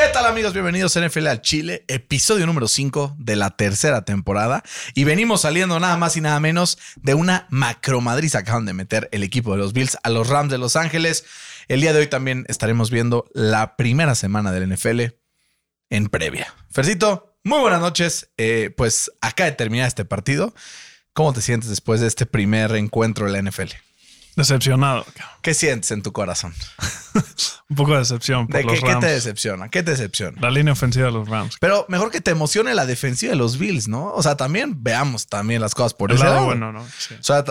¿Qué tal amigos? Bienvenidos a NFL al Chile, episodio número 5 de la tercera temporada. Y venimos saliendo nada más y nada menos de una macromadriz. Acaban de meter el equipo de los Bills a los Rams de Los Ángeles. El día de hoy también estaremos viendo la primera semana del NFL en previa. Fercito, muy buenas noches. Eh, pues acá de terminar este partido. ¿Cómo te sientes después de este primer encuentro de la NFL? Decepcionado. ¿Qué sientes en tu corazón? Un poco de decepción por ¿De los qué, qué te decepciona? ¿Qué te decepciona? La línea ofensiva de los Rams. Pero mejor que te emocione la defensiva de los Bills, ¿no? O sea, también veamos también las cosas por El ese lado lado. bueno, ¿no? Sí. O sea,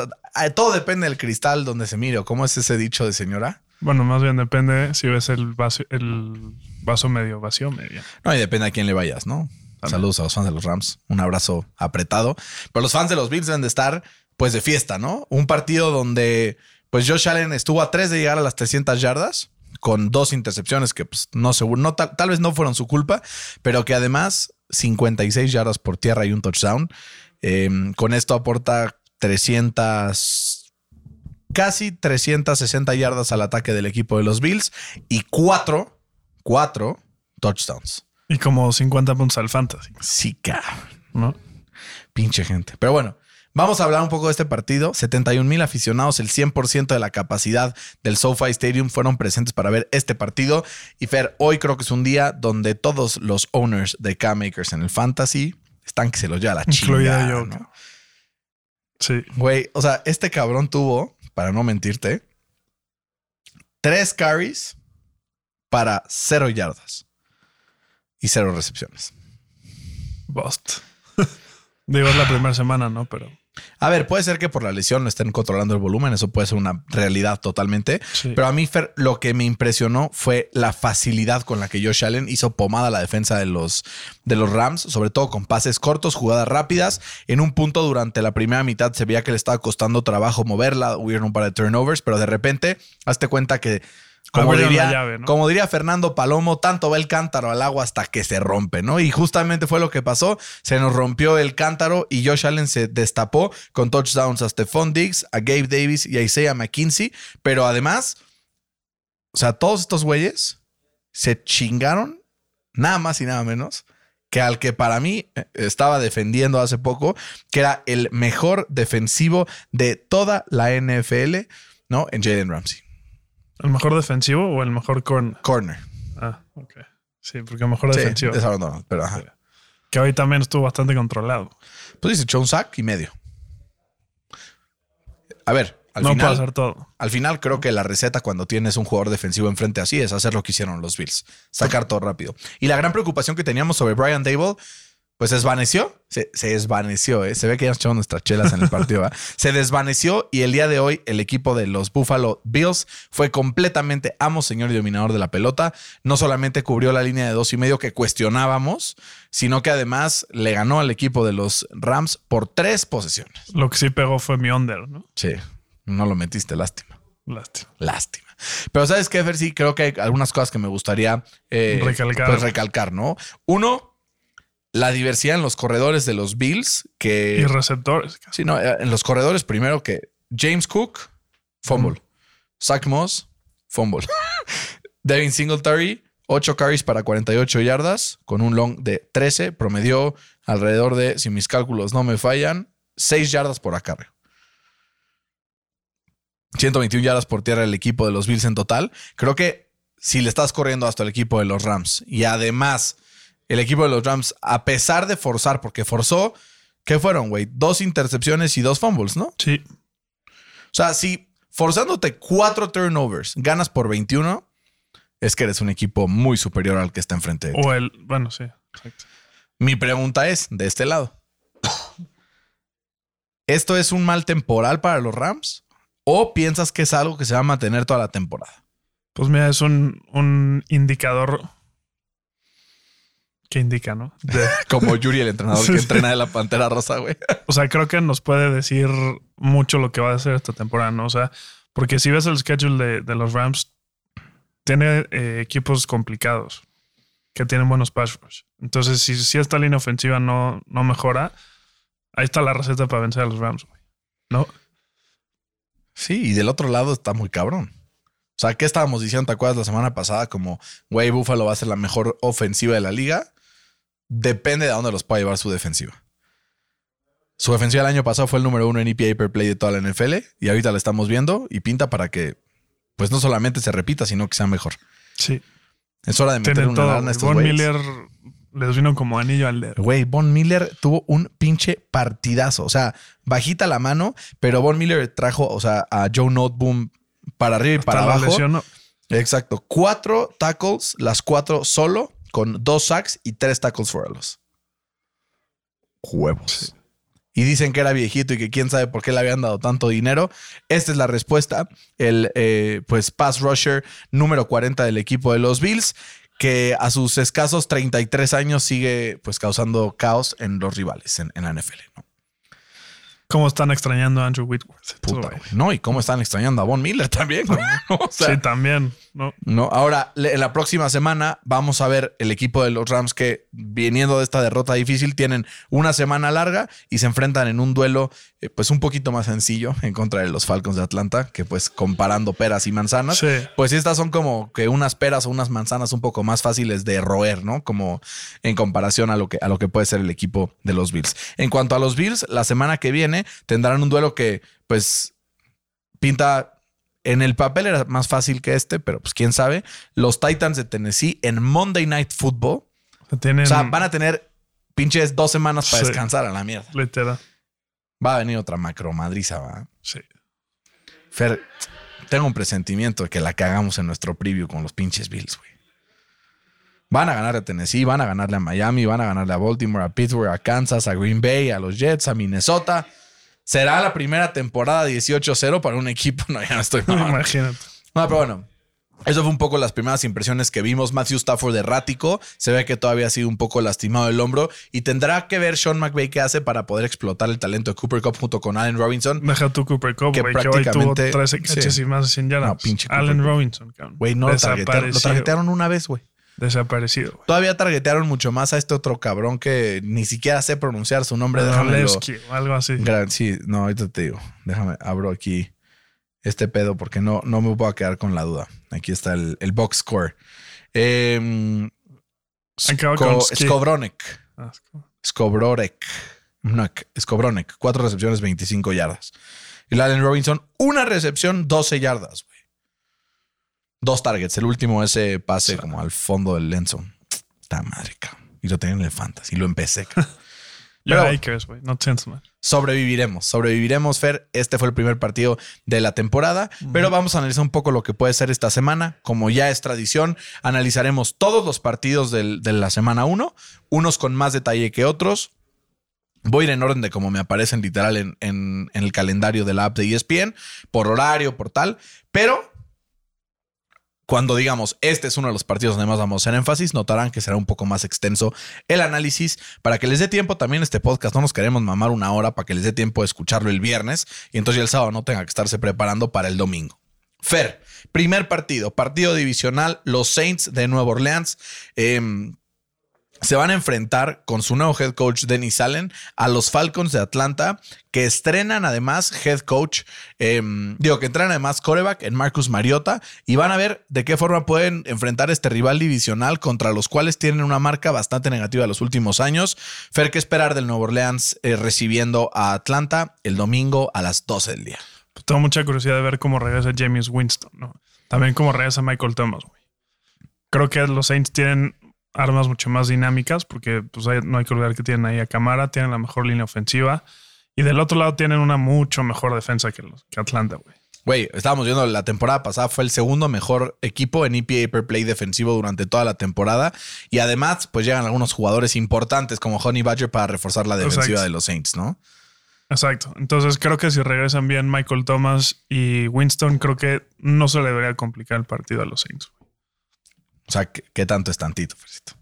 todo depende del cristal donde se mire. o ¿Cómo es ese dicho de señora? Bueno, más bien depende si ves el vaso, el vaso medio vacío medio. No, y depende a quién le vayas, ¿no? Saludos a los fans de los Rams. Un abrazo apretado. Pero los fans de los Bills deben de estar, pues, de fiesta, ¿no? Un partido donde, pues, Josh Allen estuvo a tres de llegar a las 300 yardas con dos intercepciones que, pues, no seguro, no, tal, tal vez no fueron su culpa, pero que además 56 yardas por tierra y un touchdown. Eh, con esto aporta 300, casi 360 yardas al ataque del equipo de los Bills y cuatro, cuatro touchdowns. Y como 50 puntos al fantasy, Sí, cabrón. ¿no? Pinche gente. Pero bueno, vamos a hablar un poco de este partido. 71 mil aficionados, el 100% de la capacidad del SoFi Stadium fueron presentes para ver este partido. Y Fer, hoy creo que es un día donde todos los owners de K-Makers en el Fantasy están que se los lleva la Incluido chingada. yo. ¿no? Sí. Güey, o sea, este cabrón tuvo, para no mentirte, tres carries para cero yardas y cero recepciones. Bust. Digo, es la primera semana, ¿no? Pero A ver, puede ser que por la lesión no estén controlando el volumen, eso puede ser una realidad totalmente. Sí. Pero a mí, Fer, lo que me impresionó fue la facilidad con la que Josh Allen hizo pomada la defensa de los, de los Rams, sobre todo con pases cortos, jugadas rápidas. En un punto durante la primera mitad se veía que le estaba costando trabajo moverla, hubieron un par de turnovers, pero de repente, hazte cuenta que. Como Abrieron diría, la llave, ¿no? como diría Fernando Palomo, tanto va el cántaro al agua hasta que se rompe, ¿no? Y justamente fue lo que pasó. Se nos rompió el cántaro y Josh Allen se destapó con touchdowns a Stephon Diggs, a Gabe Davis y a Isaiah McKinsey. Pero además, o sea, todos estos güeyes se chingaron nada más y nada menos que al que para mí eh, estaba defendiendo hace poco, que era el mejor defensivo de toda la NFL, ¿no? En Jalen Ramsey. ¿El mejor defensivo o el mejor corner? Corner. Ah, ok. Sí, porque el mejor Sí, defensivo. desabandonado, pero ajá. Que hoy también estuvo bastante controlado. Pues dice echó un sack y medio. A ver, al no puede final, hacer todo. al final creo que la receta cuando tienes un jugador defensivo enfrente así es hacer lo que hicieron los Bills, sacar todo rápido. Y la gran preocupación que teníamos sobre Brian Dable, pues se desvaneció, se, se desvaneció, ¿eh? se ve que ya nos echamos nuestras chelas en el partido, se desvaneció y el día de hoy el equipo de los Buffalo Bills fue completamente amo, señor y dominador de la pelota. No solamente cubrió la línea de dos y medio que cuestionábamos, sino que además le ganó al equipo de los Rams por tres posesiones. Lo que sí pegó fue mi under, ¿no? Sí, no lo metiste, lástima. Lástima. Lástima. Pero sabes qué, Fer, sí, creo que hay algunas cosas que me gustaría eh, Recalcar. pues, recalcar, ¿no? Uno, la diversidad en los corredores de los Bills, Y que... receptores. Sí, no, eh, en los corredores primero que James Cook, fumble. Zach Moss, fumble. Devin Singletary, 8 carries para 48 yardas, con un long de 13, promedió alrededor de, si mis cálculos no me fallan, 6 yardas por acarreo. 121 yardas por tierra el equipo de los Bills en total. Creo que si le estás corriendo hasta el equipo de los Rams y además el equipo de los Rams, a pesar de forzar, porque forzó, ¿qué fueron, güey? Dos intercepciones y dos fumbles, ¿no? Sí. O sea, si forzándote cuatro turnovers ganas por 21, es que eres un equipo muy superior al que está enfrente de ti. O el. Bueno, sí. Exacto. Mi pregunta es, de este lado, ¿esto es un mal temporal para los Rams? ¿O piensas que es algo que se va a mantener toda la temporada? Pues mira, es un, un indicador ¿Qué indica, no? De- Como Yuri, el entrenador que entrena de la Pantera Rosa, güey. o sea, creo que nos puede decir mucho lo que va a hacer esta temporada, ¿no? O sea, porque si ves el schedule de, de los Rams, tiene eh, equipos complicados que tienen buenos pass rush. Entonces, si, si esta línea ofensiva no, no mejora, ahí está la receta para vencer a los Rams, güey. ¿No? Sí, y del otro lado está muy cabrón. O sea, ¿qué estábamos diciendo, te acuerdas, la semana pasada? Como, güey, Buffalo va a ser la mejor ofensiva de la liga. Depende de a dónde los pueda llevar su defensiva. Su defensiva el año pasado fue el número uno en EPA per play de toda la NFL y ahorita la estamos viendo y pinta para que, pues no solamente se repita, sino que sea mejor. Sí. Es hora de meter Tienen una todo. lana a estos Von güeyes. Miller les vino como anillo al dedo. Güey, Von Miller tuvo un pinche partidazo. O sea, bajita la mano, pero Von Miller trajo, o sea, a Joe Noteboom para arriba y para Hasta abajo. lesionó. Exacto. Cuatro tackles, las cuatro solo, con dos sacks y tres tackles for a loss. Huevos. Y dicen que era viejito y que quién sabe por qué le habían dado tanto dinero. Esta es la respuesta. El eh, pues pass rusher número 40 del equipo de los Bills, que a sus escasos 33 años sigue pues causando caos en los rivales en, en la NFL. ¿no? ¿Cómo están extrañando a Andrew Whitworth? Puta, Güey. güey. No, y cómo están extrañando a Von Miller también. güey. O sea, sí, también. ¿No? No, ahora en la próxima semana vamos a ver el equipo de los Rams que viniendo de esta derrota difícil tienen una semana larga y se enfrentan en un duelo eh, pues un poquito más sencillo en contra de los Falcons de Atlanta, que pues comparando peras y manzanas, Sí. pues estas son como que unas peras o unas manzanas un poco más fáciles de roer, ¿no? Como en comparación a lo que a lo que puede ser el equipo de los Bills. En cuanto a los Bills, la semana que viene tendrán un duelo que pues pinta en el papel era más fácil que este, pero pues quién sabe. Los Titans de Tennessee en Monday Night Football. O sea, tienen O sea, van a tener pinches dos semanas para Sí. descansar a la mierda. literal. Va a venir otra macro madriza, va. Sí. Fer, tengo un presentimiento de que la cagamos en nuestro preview con los pinches Bills, güey. Van a ganar a Tennessee, van a ganarle a Miami, van a ganarle a Baltimore, a Pittsburgh, a Kansas, a Green Bay, a los Jets, a Minnesota. Será la primera temporada 18-0 para un equipo. No, ya no estoy mamando. Imagínate. No, pero bueno. Eso fue un poco las primeras impresiones que vimos. Matthew Stafford errático. Se ve que todavía ha sido un poco lastimado del hombro. Y tendrá que ver Sean McVay qué hace para poder explotar el talento de Cooper Cup junto con Allen Robinson. Deja tu Cooper Cup, Que güey, que, hoy tuvo prácticamente- 13 catches sí. y más de 100 yardas. No, pinche Allen. Robinson, cabrón. Güey, no lo targetearon. Lo targetearon una vez, güey. Desaparecido. Todavía targetearon mucho más a este otro cabrón que ni siquiera sé pronunciar su nombre. Ralewski o algo así. Sí, no, ahorita te digo. Déjame, abro aquí este pedo porque no, no me voy a quedar con la duda. Aquí está el, el box score. Eh, Acaba Sko- con ski. Skowronek. Ah, es como- Skobrorek. Nek, Skowronek. Cuatro recepciones, 25 yardas. Y Allen Robinson, una recepción, 12 yardas. Dos targets. El último, ese pase como al fondo del Lenson. Está madre, cabrón. Y lo tenía en el fantasy. Y lo empecé, cabrón. Pero- Akers, güey. No Tensman. sobreviviremos, sobreviviremos, Fer. Este fue el primer partido de la temporada, pero vamos a analizar un poco lo que puede ser esta semana. Como ya es tradición, analizaremos todos los partidos del- de la semana 1, unos con más detalle que otros. Voy a ir en orden de como me aparecen literal en, en- en el calendario de la app de ESPN, por horario, por tal, pero cuando digamos este es uno de los partidos donde más vamos a hacer énfasis, notarán que será un poco más extenso el análisis para que les dé tiempo también este podcast. No nos queremos mamar una hora para que les dé tiempo de escucharlo el viernes y entonces ya el sábado no tenga que estarse preparando para el domingo. Fer, primer partido, partido divisional, los Saints de Nueva Orleans. em, se van a enfrentar con su nuevo head coach Dennis Allen a los Falcons de Atlanta, que estrenan además head coach, em, digo que entrenan además coreback en Marcus Mariota y van a ver de qué forma pueden enfrentar este rival divisional contra los cuales tienen una marca bastante negativa los últimos años. Fer, ¿qué esperar del Nuevo Orleans eh, recibiendo a Atlanta el domingo a las 12 del día? Pues tengo mucha curiosidad de ver cómo regresa James Winston, ¿no? También cómo regresa Michael Thomas, güey. Creo que los Saints tienen armas mucho más dinámicas porque pues, hay- no hay que olvidar que tienen ahí a Camara, tienen la mejor línea ofensiva y del otro lado tienen una mucho mejor defensa que, los, que Atlanta, güey. Güey, estábamos viendo la temporada pasada, fue el segundo mejor equipo en EPA per play defensivo durante toda la temporada. Y además, pues llegan algunos jugadores importantes como Honey Badger para reforzar la defensiva Exacto. de los Saints, ¿no? Exacto. Entonces creo que si regresan bien Michael Thomas y Winston, creo que no se le debería complicar el partido a los Saints. O sea, ¿qué, qué tanto es tantito, Fercito?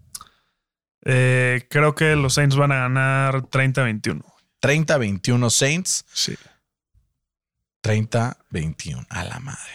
Eh, creo que los Saints van a ganar 30-21. 30-21 Saints. Sí. 30-21. A la madre.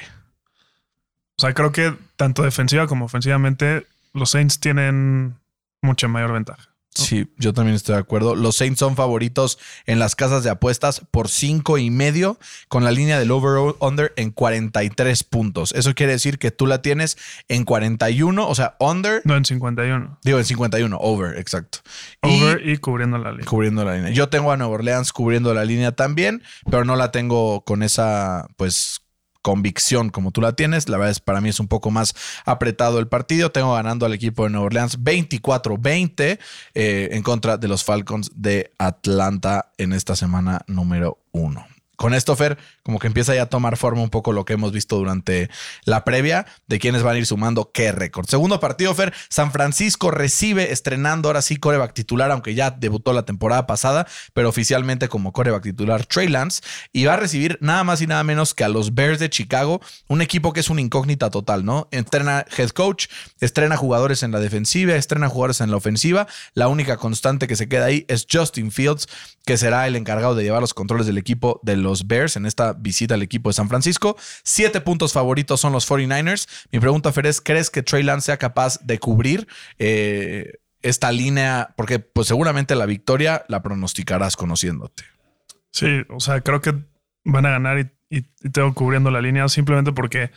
O sea, creo que tanto defensiva como ofensivamente, los Saints tienen mucha mayor ventaja. Sí, yo también estoy de acuerdo. Los Saints son favoritos en las casas de apuestas por cinco y medio, con la línea del over-under en 43 puntos. Eso quiere decir que tú la tienes en 41, o sea, under. No, en 51. Digo, en 51, over, exacto. Over y, cubriendo la línea. Cubriendo la línea. Yo tengo a Nueva Orleans cubriendo la línea también, pero no la tengo con esa, pues, convicción como tú la tienes. La verdad es para mí es un poco más apretado el partido. Tengo ganando al equipo de Nueva Orleans 24-20 eh, en contra de los Falcons de Atlanta en esta semana número uno con esto, Fer, como que empieza ya a tomar forma un poco lo que hemos visto durante la previa de quienes van a ir sumando qué récord. Segundo partido, Fer, San Francisco recibe estrenando ahora sí coreback titular, aunque ya debutó la temporada pasada, pero oficialmente como coreback titular Trey Lance, y va a recibir nada más y nada menos que a los Bears de Chicago, un equipo que es una incógnita total, ¿no? Entrena head coach, estrena jugadores en la defensiva, estrena jugadores en la ofensiva. La única constante que se queda ahí es Justin Fields, que será el encargado de llevar los controles del equipo de los Bears en esta visita al equipo de San Francisco. Siete puntos favoritos son los 49ers. Mi pregunta, Fer, es, ¿crees que Trey Lance sea capaz de cubrir eh, esta línea? Porque pues seguramente la victoria la pronosticarás conociéndote. Sí, o sea, creo que van a ganar y, tengo cubriendo la línea simplemente porque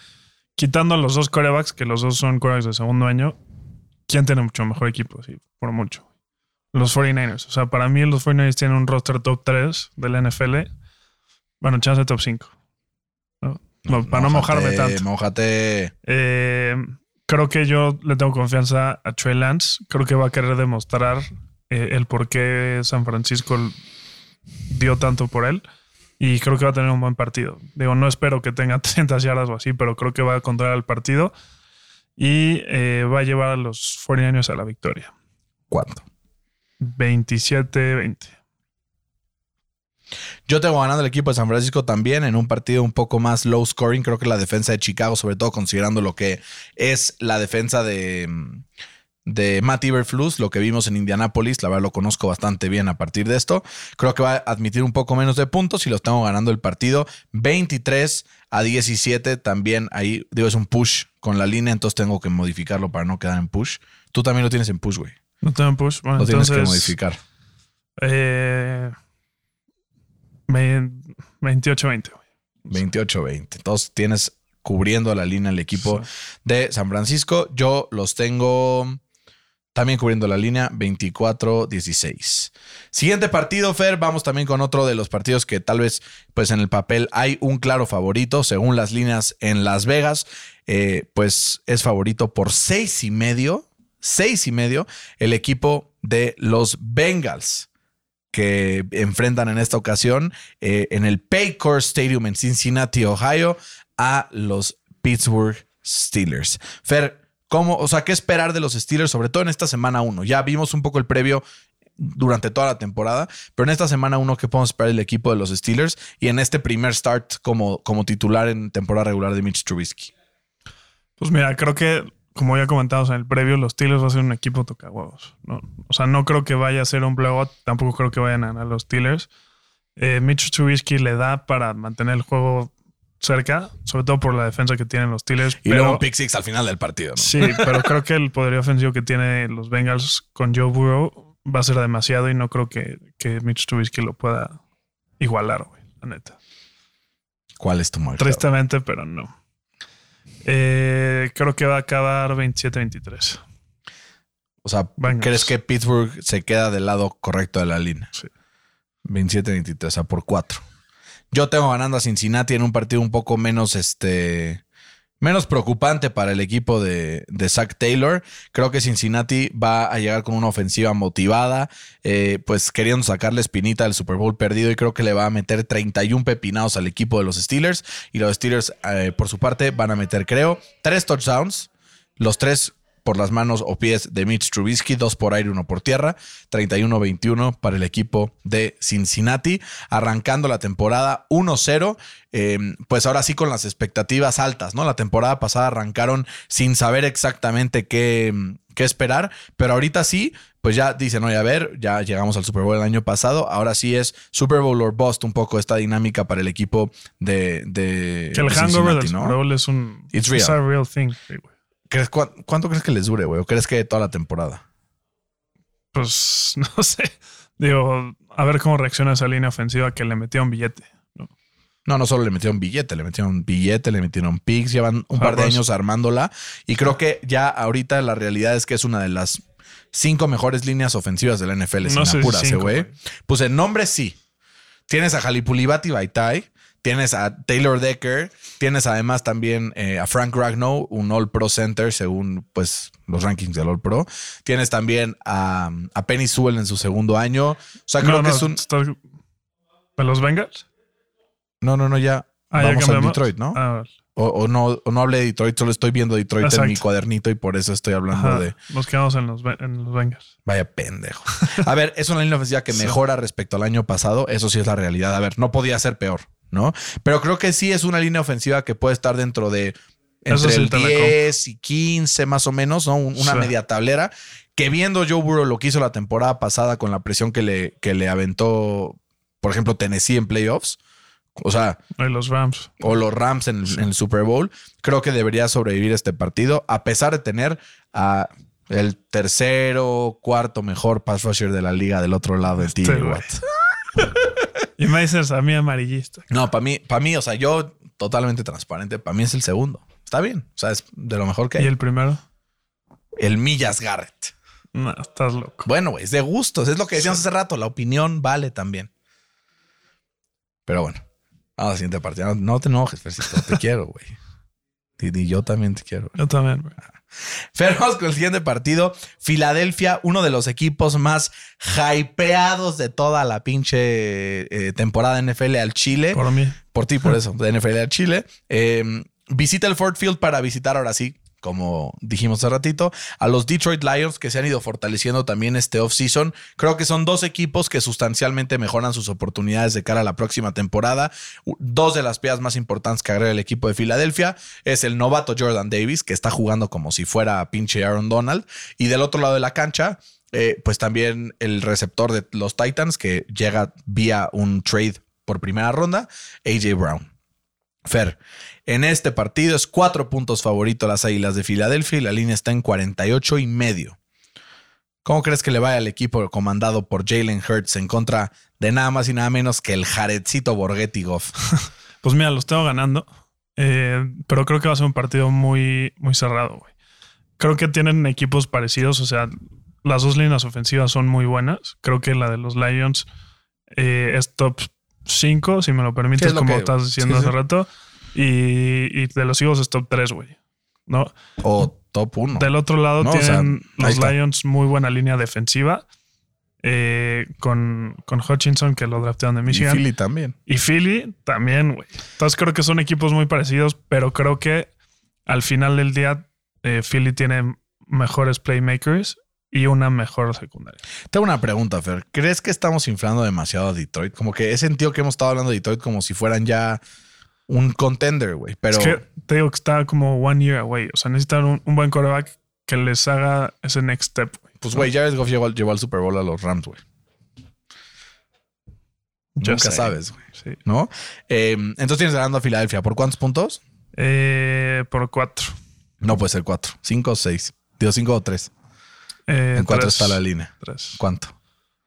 quitando a los dos corebacks, que los dos son corebacks de segundo año, ¿quién tiene mucho mejor equipo? Sí, por mucho. Los 49ers. O sea, para mí los 49ers tienen un roster top 3 del NFL bueno, chance top 5. para no mojarme tanto. Mojate. Eh, creo que yo le tengo confianza a Trey Lance. Creo que va a querer demostrar eh, el por qué San Francisco dio tanto por él. Y creo que va a tener un buen partido. Digo, no espero que tenga 30 yardas o así, pero creo que va a controlar el partido. Y eh, va a llevar a los 40 años a la victoria. ¿Cuánto? 27-20. Yo tengo ganando el equipo de San Francisco también en un partido un poco más low scoring. Creo que la defensa de Chicago, sobre todo considerando lo que es la defensa de, de Matt Iberflus, lo que vimos en Indianapolis, la verdad lo conozco bastante bien a partir de esto. Creo que va a admitir un poco menos de puntos y los tengo ganando el partido 23 a 17. También ahí, digo, es un push con la línea, entonces tengo que modificarlo para no quedar en push. Tú también lo tienes en push, güey. No tengo en push. Bueno, lo tienes que modificar. Eh, 28-20. 28-20. Entonces tienes cubriendo la línea el equipo de San Francisco. Yo los tengo también cubriendo la línea 24-16. Siguiente partido, Fer. Vamos también con otro de los partidos que tal vez, pues en el papel hay un claro favorito, según las líneas en Las Vegas. Eh, pues es favorito por seis y medio. Seis y medio el equipo de los Bengals que enfrentan en esta ocasión eh, en el Paycor Stadium en Cincinnati, Ohio, a los Pittsburgh Steelers. Fer, ¿cómo, o sea, qué esperar de los Steelers, sobre todo en esta semana 1? Ya vimos un poco el previo durante toda la temporada, pero en esta semana 1, ¿qué podemos esperar del equipo de los Steelers? Y en este primer start como, como titular en temporada regular de Mitch Trubisky. Pues mira, creo que como ya comentamos en el previo, los Steelers va a ser un equipo toca huevos. ¿no? O sea, no creo que vaya a ser un blowout, tampoco creo que vayan a ganar los Steelers. Eh, Mitch Trubisky le da para mantener el juego cerca, sobre todo por la defensa que tienen los Steelers. Y luego un pick six al final del partido. ¿no? Sí, pero creo que el poderío ofensivo que tiene los Bengals con Joe Burrow va a ser demasiado y no creo que, que Mitch Trubisky lo pueda igualar, güey, la neta. ¿Cuál es tu marca? Tristemente, pero no. Eh, creo que va a acabar 27-23. O sea, ¿crees que Pittsburgh se queda del lado correcto de la línea? Sí. 27-23, o sea, por 4. Yo tengo ganando a Cincinnati en un partido un poco menos este menos preocupante para el equipo de, Zach Taylor. Creo que Cincinnati va a llegar con una ofensiva motivada, eh, pues queriendo sacarle espinita del Super Bowl perdido y creo que le va a meter 31 pepinados al equipo de los Steelers. Y los Steelers eh, por su parte van a meter, creo, tres touchdowns, los tres por las manos o pies de Mitch Trubisky, dos por aire, uno por tierra, 31-21 para el equipo de Cincinnati, arrancando la temporada 1-0, eh, pues ahora sí con las expectativas altas, ¿no? La temporada pasada arrancaron sin saber exactamente qué, qué esperar, pero ahorita sí, pues ya dicen, oye, a ver, ya llegamos al Super Bowl el año pasado, ahora sí es Super Bowl or bust un poco esta dinámica para el equipo de... de Que el hangover del. Super Bowl es un... It's real. a real thing. Sí, güey. ¿Crees- cuán- ¿Cuánto crees que les dure, güey? ¿O crees que toda la temporada? Pues no sé. Digo, a ver cómo reacciona esa línea ofensiva que le metía un billete. ¿no? No, no solo le metieron billete, le metieron billete, le metieron picks, llevan un Ah, par de pues. años armándola y creo que ya ahorita la realidad es que es una de las cinco mejores líneas ofensivas de la NFL, No sin apurarse, güey. Pues en nombre sí. Tienes a Halipulibati Baitai, tienes a Taylor Decker, tienes además también eh, a Frank Ragnow, un All Pro Center según pues los rankings del All Pro. Tienes también a, a Penny Sewell en su segundo año. O sea, creo No, que no, es un... ¿De los Bengals? No, no, no, ya. Ah, ya Vamos a cambiamos. Detroit, ¿no? Ah, O, o no, o no hablé de Detroit, solo estoy viendo Detroit en mi cuadernito y por eso estoy hablando ajá. de. Nos quedamos en los, en los Bengals. Vaya pendejo. A ver, es una línea ofensiva que mejora respecto al año pasado. Eso sí es la realidad. A ver, no podía ser peor, ¿no? Pero creo que sí es una línea ofensiva que puede estar dentro de entre sí el te la 10 y 15 más o menos, ¿no? Un- Una Sí. media tablera. Que viendo Joe Burrow lo que hizo la temporada pasada con la presión que le, que le aventó, por ejemplo, Tennessee en playoffs. O sea, Y los Rams. o los Rams en, el- en el Super Bowl, creo que debería sobrevivir este partido, a pesar de tener a el tercero, cuarto mejor pass rusher de la liga del otro lado de Este. Y me dices a mí amarillista. No, para mí, para mí, o sea, yo totalmente transparente, para mí es el segundo. Está bien, o sea, es de lo mejor que hay. ¿Y El, el primero? Millas Garrett. No, estás loco. Bueno, güey, es de gustos, es lo que decíamos hace rato, la opinión vale también. Pero bueno, vamos al siguiente partido. No, no te enojes, Fercito, te quiero, güey. Y, y yo también te quiero. Yo también, güey. Pero vamos con el siguiente partido. Filadelfia, uno de los equipos más hypeados de toda la pinche eh, temporada NFL al Chile. Por, Por mí. ti, por eso, de NFL al Chile. Eh, visita el Ford Field para visitar ahora sí, como dijimos hace ratito, a los Detroit Lions que se han ido fortaleciendo también este offseason. Creo que son dos equipos que sustancialmente mejoran sus oportunidades de cara a la próxima temporada. Dos de las piezas más importantes que agrega el equipo de Filadelfia es el novato Jordan Davis, que está jugando como si fuera pinche Aaron Donald. Y del otro lado de la cancha, eh, pues también el receptor de los Titans, que llega vía un trade por primera ronda, AJ Brown. Fer, en este partido es cuatro puntos favorito a las Águilas de Filadelfia y la línea está en 48 y medio. ¿Cómo crees que le vaya al equipo comandado por Jalen Hurts en contra de nada más y nada menos que el Jaredcito Borghetti Goff? Pues mira, los tengo ganando. Eh, pero creo que va a ser un partido muy, muy cerrado, güey. Creo que tienen equipos parecidos. O sea, las dos líneas ofensivas son muy buenas. Creo que la de los Lions eh, es top 5, si me lo permites, lo como que- estás diciendo sí, sí. hace rato. Y, y de los Eagles es top 3, güey. ¿No? O top 1. Del otro lado No, o sea, tienen los. Lions muy buena línea defensiva. eh, con, con Hutchinson, que lo draftearon de Y Michigan. Philly también. Y Philly también, güey. Entonces creo que son equipos muy parecidos, pero creo que al final del día eh, Philly tiene mejores playmakers y una mejor secundaria. Tengo una pregunta, Fer. ¿Crees que estamos inflando demasiado a Detroit? Como que he sentido que hemos estado hablando de Detroit como si fueran ya un contender, güey. Pero Es que te digo que está como one year away. O sea, necesitan un, un buen quarterback que les haga ese next step, güey. pues, güey, Jared Goff llevó, llevó al Super Bowl a los Rams, güey. Nunca sé. sabes, güey. Sí. ¿No? Eh, entonces tienes ganando a Filadelfia. ¿Por cuántos puntos? Eh, por cuatro. No puede ser cuatro. Cinco o seis. Digo, cinco o tres. Eh, En cuatro tres. está la línea. Tres. ¿Cuánto?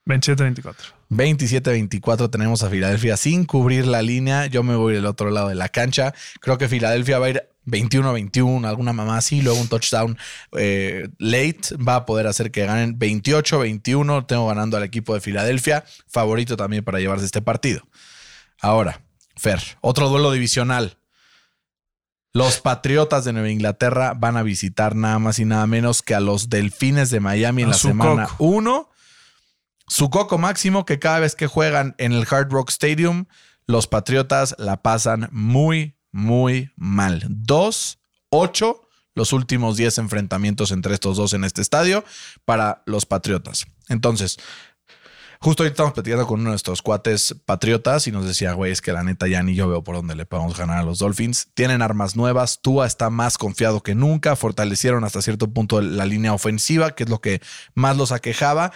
27-24. 27-24 tenemos a Filadelfia sin cubrir la línea. Yo me voy del otro lado de la cancha. Creo que Filadelfia va a ir 21-21, alguna mamá así, luego un touchdown eh, late va a poder hacer que ganen 28-21. Tengo ganando al equipo de Filadelfia, favorito también para llevarse este partido. Ahora, Fer, otro duelo divisional. Los Patriotas de Nueva Inglaterra van a visitar nada más y nada menos que a los Delfines de Miami en A la semana coco. 1. Su coco máximo que cada vez que juegan en el Hard Rock Stadium, los Patriotas la pasan muy, muy mal. 2-8 los últimos 10 enfrentamientos entre estos dos en este estadio para los Patriotas. Entonces, justo ahorita estamos platicando con uno de nuestros cuates patriotas y nos decía, güey, es que la neta ya ni yo veo por dónde le podemos ganar a los Dolphins. Tienen armas nuevas, Tua está más confiado que nunca, fortalecieron hasta cierto punto la línea ofensiva, que es lo que más los aquejaba.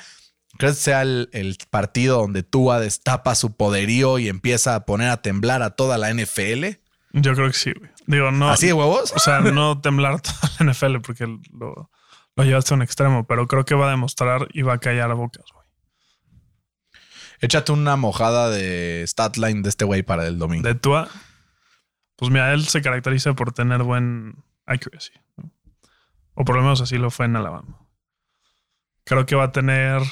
¿Crees que sea el, el partido donde Tua destapa su poderío y empieza a poner a temblar a toda la NFL? Yo creo que sí, güey. Digo, no. ¿Así de huevos? O sea, no temblar toda la NFL porque lo, lo llevaste a un extremo, pero creo que va a demostrar y va a callar a bocas, güey. Échate una mojada de statline de este güey para el domingo. De Tua, pues mira, él se caracteriza por tener buen accuracy. ¿no? O por lo menos así lo fue en Alabama. Creo que va a tener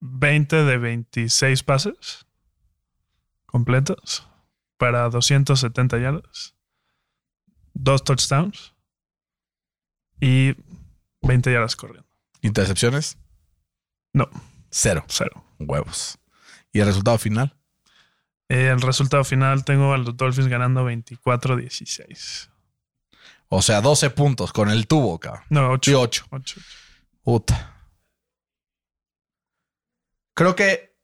20 de 26 pases completos para 270 yardas, dos touchdowns y 20 yardas corriendo. ¿Intercepciones? No, Cero. cero. Huevos. ¿Y el resultado final? Eh, el resultado final tengo a los Dolphins ganando 24-16. O sea, 12 puntos con el tubo, cabrón. No, 8. Y 8. 8. Puta. Creo que.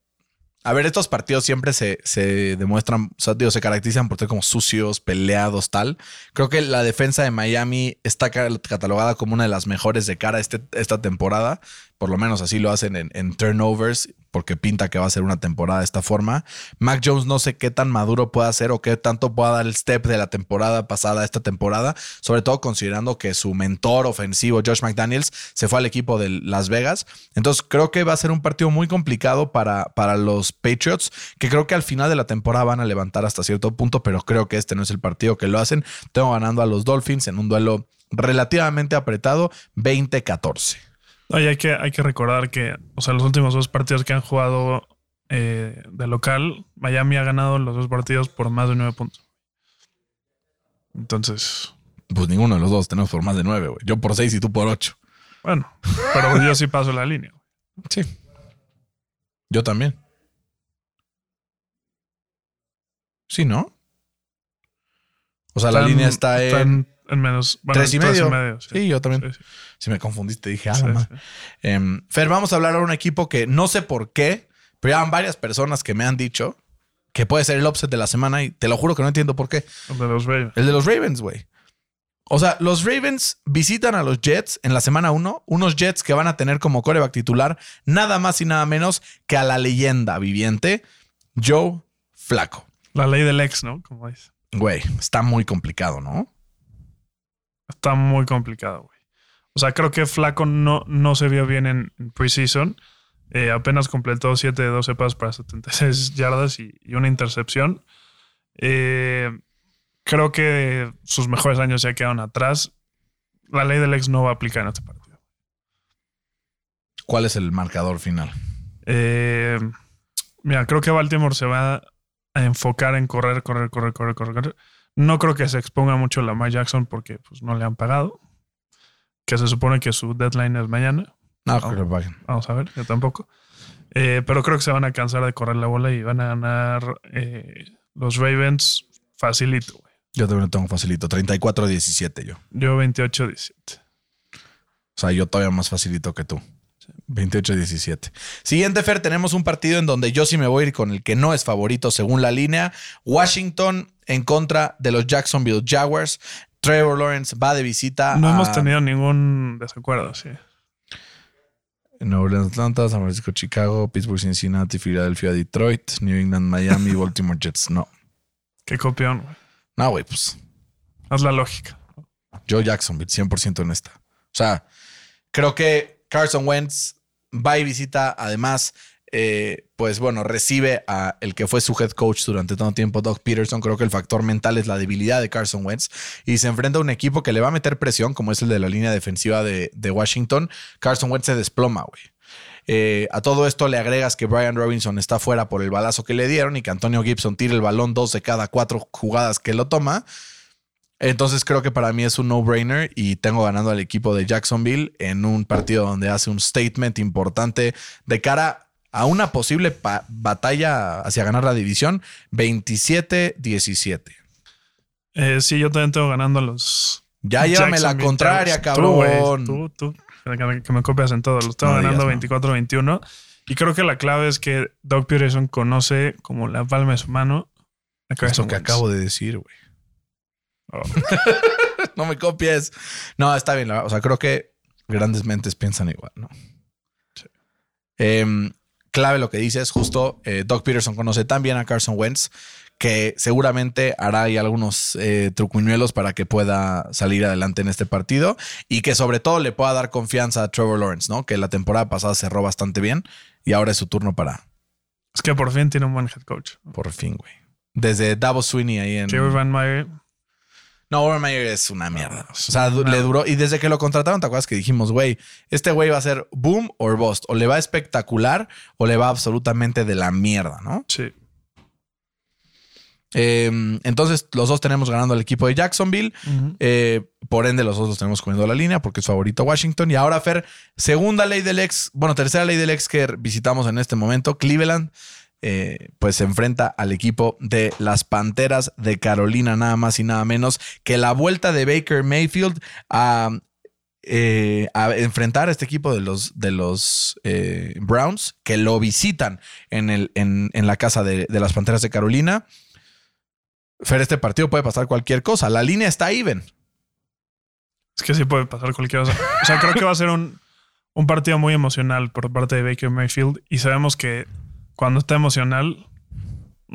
A ver, estos partidos siempre se, se demuestran, o sea, digo, se caracterizan por ser como sucios, peleados, tal. Creo que la defensa de Miami está ca- catalogada como una de las mejores de cara este, esta temporada. Por lo menos así lo hacen en, turnovers, porque pinta que va a ser una temporada de esta forma. Mac Jones no sé qué tan maduro pueda ser o qué tanto pueda dar el step de la temporada pasada a esta temporada, sobre todo considerando que su mentor ofensivo, Josh McDaniels, se fue al equipo de Las Vegas. Entonces creo que va a ser un partido muy complicado para, para los Patriots, que creo que al final de la temporada van a levantar hasta cierto punto, pero creo que este no es el partido que lo hacen. Tengo ganando a los Dolphins en un duelo relativamente apretado, 20-14. No, y hay que, hay que recordar que, o sea, los últimos dos partidos que han jugado eh, de local, Miami ha ganado los dos partidos por más de nueve puntos. Entonces, Pues ninguno de los dos tenemos por más de 9, güey. Yo por 6 y tú por 8. bueno, pero yo sí paso la línea. güey. Sí. Yo también. Sí, ¿no? O sea, la línea está en, en, en menos. Bueno, tres y tres medio. sí. yo también. Sí, sí. Si me confundiste, dije, ah. Em, Fer, vamos a hablar ahora de un equipo que no sé por qué, pero ya van varias personas que me han dicho que puede ser el upset de la semana y te lo juro que no entiendo por qué. El de los Ravens. El de los Ravens, güey. O sea, los Ravens visitan a los Jets en la semana 1, unos Jets que van a tener como coreback titular nada más y nada menos que a la leyenda viviente, Joe Flaco. La ley del ex, ¿no? Como dice. Güey, está muy complicado, ¿no? Está muy complicado, güey. O sea, creo que Flaco no, no se vio bien en, en preseason. Eh, apenas completó 7 de 12 pasos para 76 yardas y, y una intercepción. Eh, creo que sus mejores años ya quedaron atrás. La ley del ex no va a aplicar en este partido. ¿Cuál es el marcador final? Eh, mira, creo que Baltimore se va a enfocar en correr, correr, correr, correr, correr. No creo que se exponga mucho Lamar Jackson porque pues, no le han pagado. Que se supone que su deadline es mañana. No, Oh. creo que paguen. Vamos a ver, yo tampoco. Eh, pero creo que se van a cansar de correr la bola y van a ganar eh, los Ravens facilito, güey. Yo también lo tengo facilito. 34-17 yo. Yo 28-17. O sea, yo todavía más facilito que tú. 28-17. Siguiente, Fer, tenemos un partido en donde yo sí me voy a ir con el que no es favorito según la línea. Washington en contra de los Jacksonville Jaguars. Trevor Lawrence va de visita No a hemos tenido ningún desacuerdo, sí. Nueva Orleans, Atlanta, San Francisco, Chicago, Pittsburgh, Cincinnati, Filadelfia, Detroit, New England, Miami, Baltimore Jets. No. Qué copión, güey. No, güey, pues Haz la lógica. Yo Jacksonville, 100% en esta. O sea, creo que Carson Wentz va y visita, además, eh, pues bueno, recibe a el que fue su head coach durante todo tiempo, Doug Peterson. Creo que el factor mental es la debilidad de Carson Wentz y se enfrenta a un equipo que le va a meter presión, como es el de la línea defensiva de, de Washington. Carson Wentz se desploma, güey. Eh, a todo esto le agregas que Brian Robinson está fuera por el balazo que le dieron y que Antonio Gibson tira el balón dos de cada cuatro jugadas que lo toma. Entonces creo que para mí es un no-brainer y tengo ganando al equipo de Jacksonville en un partido donde hace un statement importante de cara a una posible batalla hacia ganar la división 27-17. Eh, sí, yo también tengo ganando a los Ya llévame la contraria. Tú, cabrón. Tú, tú, que me- copias en todo. Lo estaba No digas, ganando no. 24-21. Y creo que la clave es que Doug Peterson conoce como la palma de su mano a Es Carson lo que acabo de decir, güey. No me copies. No, está bien. la- O sea, creo que grandes mentes piensan igual, ¿no? Em, clave lo que dices, justo eh, Doug Peterson conoce tan bien a Carson Wentz que seguramente hará ahí algunos eh, trucuñuelos para que pueda salir adelante en este partido y que sobre todo le pueda dar confianza a Trevor Lawrence, ¿no? Que la temporada pasada cerró bastante bien y ahora es su turno para, Es que por fin tiene un buen head coach. por fin, güey. Desde Davos Sweeney ahí en... Jerry Van Meyer. No, Urban Meyer es una mierda. O es sea, le duró. Y desde que lo contrataron, ¿te acuerdas que dijimos, güey, este güey va a ser boom or bust? O le va espectacular o le va absolutamente de la mierda, ¿no? Sí. Eh, entonces, los dos tenemos ganando al equipo de Jacksonville. Eh, por ende, los dos los tenemos comiendo la línea porque es favorito Washington. Y ahora, Fer, segunda ley del ex, bueno, tercera ley del ex que visitamos en este momento, Cleveland. Eh, pues se enfrenta al equipo de las Panteras de Carolina, nada más y nada menos que la vuelta de Baker Mayfield a, eh, enfrentar a este equipo de los, de los eh, Browns que lo visitan en, el, en, en la casa de, de las Panteras de Carolina. Fer, este partido puede pasar cualquier cosa. La línea está even. Es que sí puede pasar cualquier cosa. O sea, creo que va a ser un, un partido muy emocional por parte de Baker Mayfield. Y sabemos que cuando está emocional,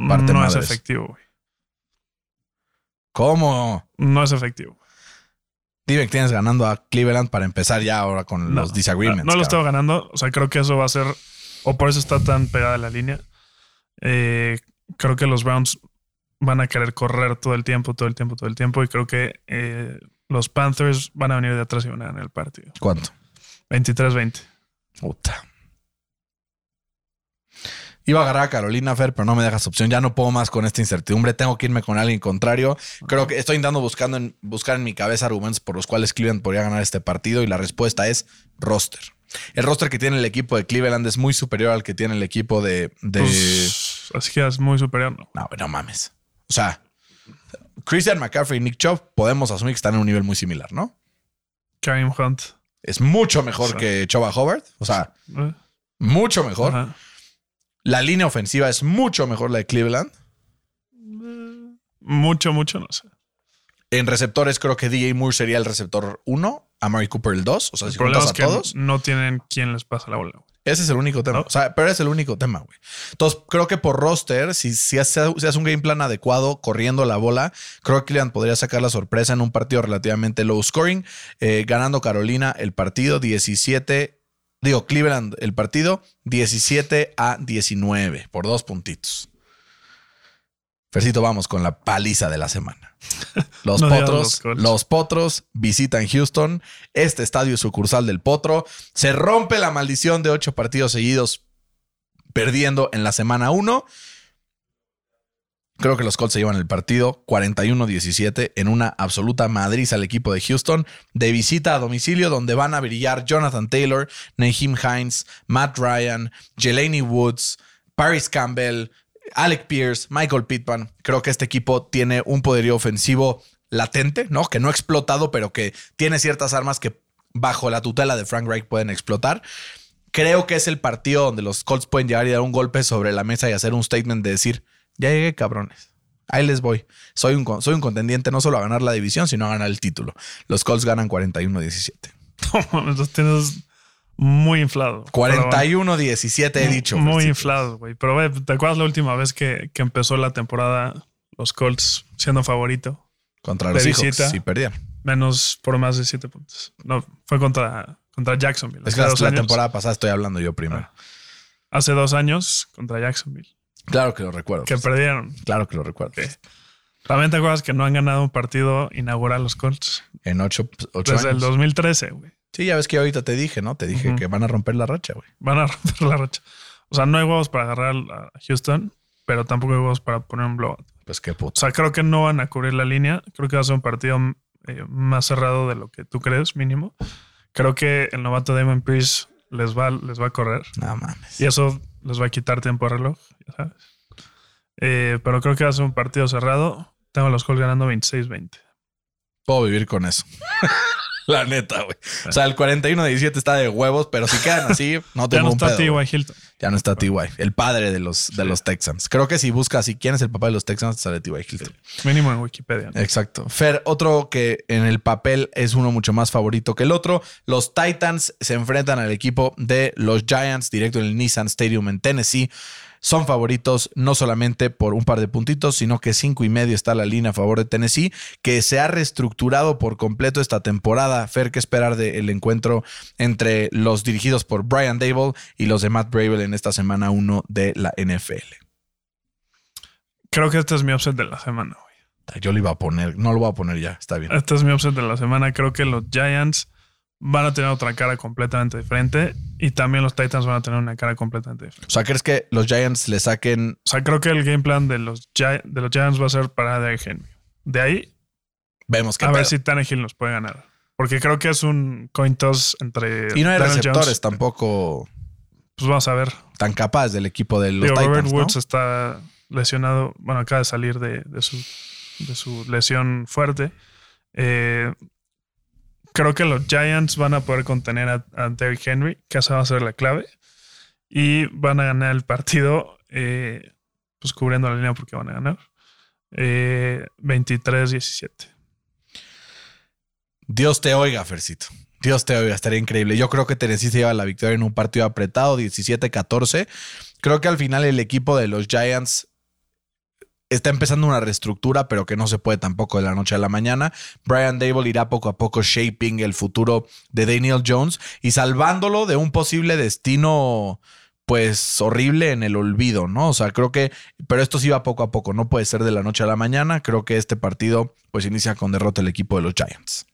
Parte no es efectivo, güey. ¿Cómo? No es efectivo. Dime que tienes ganando a Cleveland para empezar ya ahora con No, los disagreements. No, no lo estaba ganando. O sea, creo que eso va a ser. O por eso está tan pegada la línea. Eh, creo que los Browns van a querer correr todo el tiempo, todo el tiempo, todo el tiempo. Y creo que eh, los Panthers van a venir de atrás y van a ganar el partido. ¿Cuánto? 23-20. Puta. Iba a agarrar a Carolina Fer, pero no me dejas opción. Ya no puedo más con esta incertidumbre. Tengo que irme con alguien contrario. Creo que estoy intentando buscando en, buscar en mi cabeza argumentos por los cuales Cleveland podría ganar este partido y la respuesta es roster. El roster que tiene el equipo de Cleveland es muy superior al que tiene el equipo de. de- Pues, así que es muy superior. ¿no? No, no mames. O sea, Christian McCaffrey y Nick Chubb podemos asumir que están en un nivel muy similar, ¿no? Kareem Hunt. Es mucho mejor que Choba Hobart. O sea, Eh, mucho mejor. ajá. La línea ofensiva es mucho mejor la de Cleveland. Mucho, mucho, no sé. En receptores, creo que DJ Moore sería el receptor 1, a Mary Cooper el 2. O sea, El si problema a todos, no tienen quien les pasa la bola. güey. ese es el único tema. ¿No? O sea, pero es el único tema, güey. Entonces, creo que por roster, si, si hace, si hace un game plan adecuado corriendo la bola, creo que Cleveland podría sacar la sorpresa en un partido relativamente low scoring, eh, ganando Carolina el partido 17. Digo, Cleveland el partido 17 a 19 por dos puntitos. Fercito, vamos con la paliza de la semana. Los No potros, los potros visitan Houston. Este estadio es sucursal del potro. Se rompe la maldición de ocho partidos seguidos perdiendo en la semana 1. Creo que los Colts se llevan el partido 41-17 en una absoluta madriz al equipo de Houston de visita a domicilio donde van a brillar Jonathan Taylor, Naheem Hines, Matt Ryan, Jelani Woods, Paris Campbell, Alec Pierce, Michael Pittman. Creo que este equipo tiene un poderío ofensivo latente, ¿no? Que no ha explotado, pero que tiene ciertas armas que bajo la tutela de Frank Reich pueden explotar. Creo que es el partido donde los Colts pueden llegar y dar un golpe sobre la mesa y hacer un statement de decir, ya llegué, cabrones. Ahí les voy. Soy un, soy un contendiente no solo a ganar la división, sino a ganar el título. Los Colts ganan 41-17. No, mames, los tienes muy inflado. Pero 41-17 he dicho. Muy inflado, güey. Pero, güey, ¿te acuerdas la última vez que, que empezó la temporada los Colts siendo favorito? Contra los visita. Sí, perdieron. Menos por más de siete puntos. No, fue contra, contra Jacksonville. Es que la, temporada pasada estoy hablando yo primero. Hace dos años contra Jacksonville. Claro que lo recuerdo. Que Fercito. perdieron. Claro que lo recuerdo. Ok. También te acuerdas que no han ganado un partido inaugural los Colts. En ocho, ocho Desde el años. 2013, güey. Sí, ya ves que ahorita te dije, ¿no? Te dije que van a romper la racha, güey. Van a romper la racha. O sea, no hay huevos para agarrar a Houston, pero tampoco hay huevos para poner un blowout. Pues qué O puto. sea, creo que no van a cubrir la línea. Creo que va a ser un partido eh, más cerrado de lo que tú crees, mínimo. Creo que el novato Damon Pierce les va, les va a correr. No mames. Y eso les va a quitar tiempo de reloj, ya sabes. Eh, pero creo que va a ser un partido cerrado. Tengo a los Colts ganando 26-20. Puedo vivir con eso. La neta, güey. O sea, el 41-17 está de huevos, pero si quedan así, no Ya tengo no un está pedo. T.Y. Hilton. Ya no está T.Y., el padre de los, de los Texans. Creo que si buscas así quién es el papá de los Texans, sale T.Y. Hilton. Mínimo en Wikipedia. ¿no? Exacto. Fer, otro que en el papel es uno mucho más favorito que el otro. Los Titans se enfrentan al equipo de los Giants directo en el Nissan Stadium en Tennessee. Son favoritos no solamente por un par de puntitos, sino que cinco y medio está la línea a favor de Tennessee, que se ha reestructurado por completo esta temporada. Fer, ¿qué esperar del encuentro entre los dirigidos por Brian Dable y los de Matt Bravel en esta semana 1 de la NFL? Creo que este es mi upset de la semana, güey. Yo lo iba a poner, no lo voy a poner ya, está bien. Este es mi upset de la semana. Creo que los Giants van a tener otra cara completamente diferente y también los Titans van a tener una cara completamente diferente. O sea, ¿crees que los Giants le saquen O sea, creo que el game plan de los, Gi- de los Giants va a ser para Derrick Henry. De ahí, Vemos que a ver si Tannehill nos puede ganar. Porque creo que es un coin toss entre. Y no hay Daniel receptores Jones. tampoco Pues vamos a ver. tan capaz del equipo de los Digo, Titans. Robert ¿no? Woods está lesionado. Bueno, acaba de salir de, de su, de su lesión fuerte. Eh, creo que los Giants van a poder contener a, a Derrick Henry, que esa va a ser la clave. Y van a ganar el partido, eh, pues cubriendo la línea porque van a ganar. Eh, 23-17. Dios te oiga, Fercito. Dios te oiga, estaría increíble. Yo creo que Tennessee se lleva la victoria en un partido apretado, 17-14. Creo que al final el equipo de los Giants está empezando una reestructura, pero que no se puede tampoco de la noche a la mañana. Brian Dable irá poco a poco shaping el futuro de Daniel Jones y salvándolo de un posible destino pues horrible en el olvido, ¿no? O sea, creo que, pero esto sí va poco a poco, no puede ser de la noche a la mañana. Creo que este partido pues inicia con derrota el equipo de los Giants.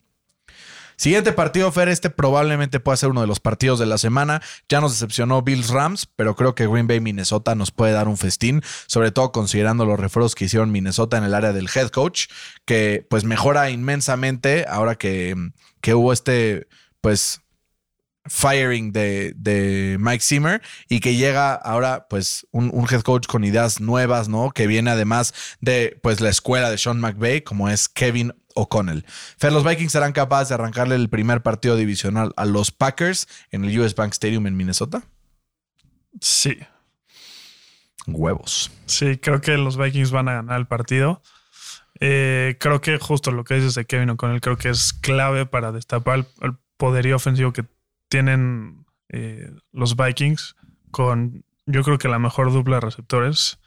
Siguiente partido, Fer, este probablemente pueda ser uno de los partidos de la semana. Ya nos decepcionó Bills Rams, pero creo que Green Bay Minnesota nos puede dar un festín, sobre todo considerando los refuerzos que hicieron Minnesota en el área del head coach, que pues mejora inmensamente ahora que, que hubo este, pues, firing de, de Mike Zimmer y que llega ahora pues un, un head coach con ideas nuevas, ¿no? Que viene además de pues la escuela de Sean McVay, como es Kevin O'Connell. Fer, los Vikings serán capaces de arrancarle el primer partido divisional a los Packers en el US Bank Stadium en Minnesota. Sí, Huevos. sí, creo que los Vikings van a ganar el partido. Eh, creo que justo lo que dices de Kevin O'Connell, creo que es clave para destapar el, el poderío ofensivo que tienen eh, los Vikings con, yo creo que la mejor dupla de receptores,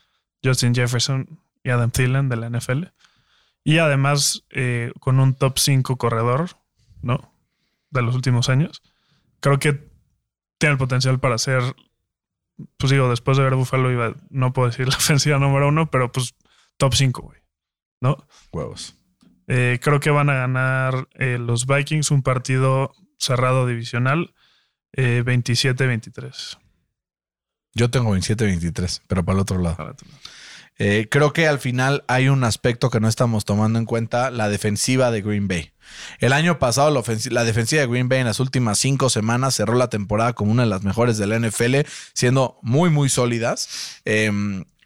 Justin Jefferson y Adam Thielen de la NFL. Y además eh, con un top 5 corredor, ¿no? De los últimos años. Creo que tiene el potencial para ser, pues digo, después de ver Buffalo, iba, no puedo decir la ofensiva número uno, pero pues top 5, güey. ¿No? Huevos. Eh, creo que van a ganar eh, los Vikings un partido cerrado divisional eh, 27-23. Yo tengo 27-23, pero para el otro lado. Para Eh, creo que al final hay un aspecto que no estamos tomando en cuenta, la defensiva de Green Bay. El año pasado la, defensiva de Green Bay en las últimas cinco semanas cerró la temporada como una de las mejores de la NFL, siendo muy, muy sólidas. eh,